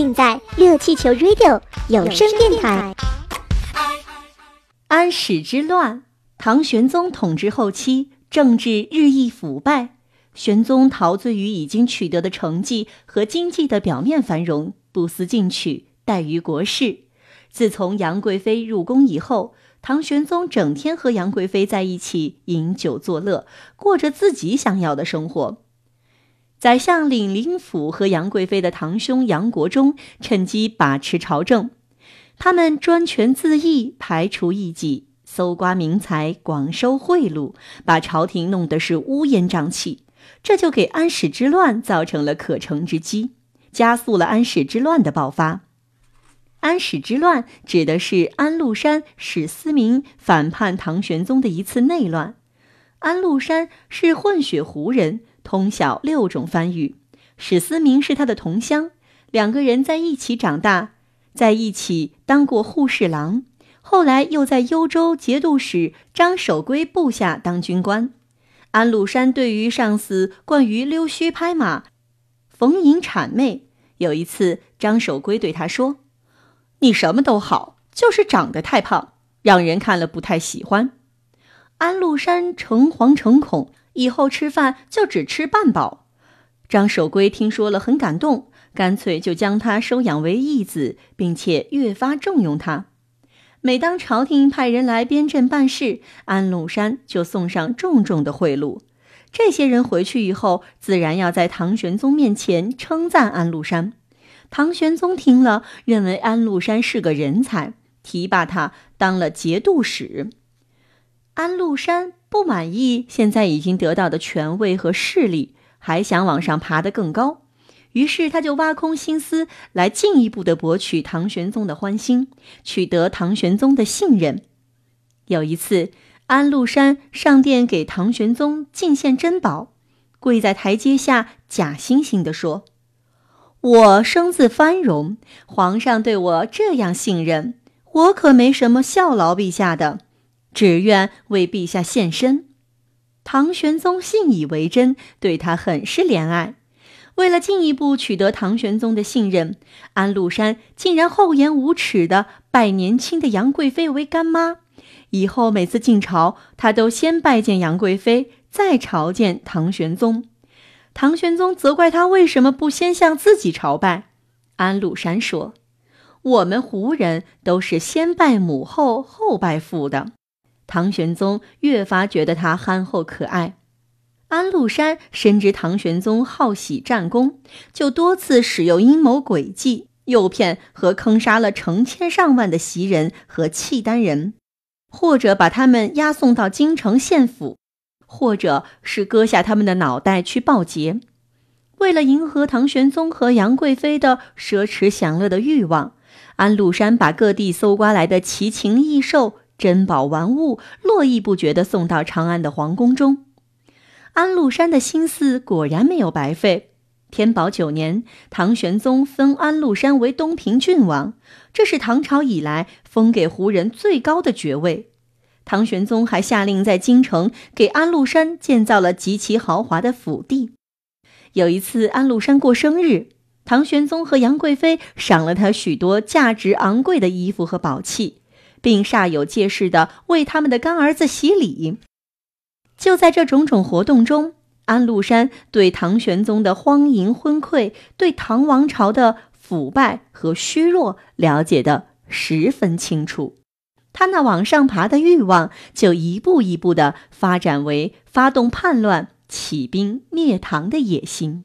尽在热气球 Radio 有声电台。安史之乱，唐玄宗统治后期，政治日益腐败。玄宗陶醉于已经取得的成绩和经济的表面繁荣，不思进取，怠于国事。自从杨贵妃入宫以后，唐玄宗整天和杨贵妃在一起饮酒作乐，过着自己想要的生活。宰相领林甫和杨贵妃的堂兄杨国忠趁机把持朝政。他们专权自意，排除异己，搜刮民财，广收贿赂，把朝廷弄得是乌烟瘴气。这就给安史之乱造成了可乘之机，加速了安史之乱的爆发。安史之乱指的是安禄山、史思明反叛唐玄宗的一次内乱。安禄山是混血胡人，通晓六种番语；史思明是他的同乡，两个人在一起长大。在一起当过护侍郎，后来又在幽州节度使张守珪部下当军官。安禄山对于上司惯于溜须拍马、逢迎谄媚，有一次张守珪对他说：“你什么都好，就是长得太胖，让人看了不太喜欢。”安禄山诚惶诚恐，以后吃饭就只吃半饱。张守珪听说了，很感动。干脆就将他收养为义子，并且越发重用他。每当朝廷派人来边镇办事，安禄山就送上重重的贿赂。这些人回去以后，自然要在唐玄宗面前称赞安禄山。唐玄宗听了，认为安禄山是个人才，提拔他当了节度使。安禄山不满意现在已经得到的权位和势力，还想往上爬得更高。于是他就挖空心思来进一步的博取唐玄宗的欢心，取得唐玄宗的信任。有一次，安禄山上殿给唐玄宗进献珍宝，跪在台阶下，假惺惺地说：“我生自藩荣，皇上对我这样信任，我可没什么效劳陛下的，只愿为陛下献身。”唐玄宗信以为真，对他很是怜爱。为了进一步取得唐玄宗的信任，安禄山竟然厚颜无耻地拜年轻的杨贵妃为干妈。以后每次进朝，他都先拜见杨贵妃，再朝见唐玄宗。唐玄宗责怪他为什么不先向自己朝拜。安禄山说：“我们胡人都是先拜母后，后拜父的。”唐玄宗越发觉得他憨厚可爱。安禄山深知唐玄宗好喜战功，就多次使用阴谋诡计，诱骗和坑杀了成千上万的袭人和契丹人，或者把他们押送到京城献俘，或者是割下他们的脑袋去报捷。为了迎合唐玄宗和杨贵妃的奢侈享乐的欲望，安禄山把各地搜刮来的奇禽异兽、珍宝玩物络绎不绝地送到长安的皇宫中。安禄山的心思果然没有白费。天宝九年，唐玄宗封安禄山为东平郡王，这是唐朝以来封给胡人最高的爵位。唐玄宗还下令在京城给安禄山建造了极其豪华的府邸。有一次，安禄山过生日，唐玄宗和杨贵妃赏了他许多价值昂贵的衣服和宝器，并煞有介事地为他们的干儿子洗礼。就在这种种活动中，安禄山对唐玄宗的荒淫昏聩，对唐王朝的腐败和虚弱了解的十分清楚，他那往上爬的欲望就一步一步的发展为发动叛乱、起兵灭唐的野心。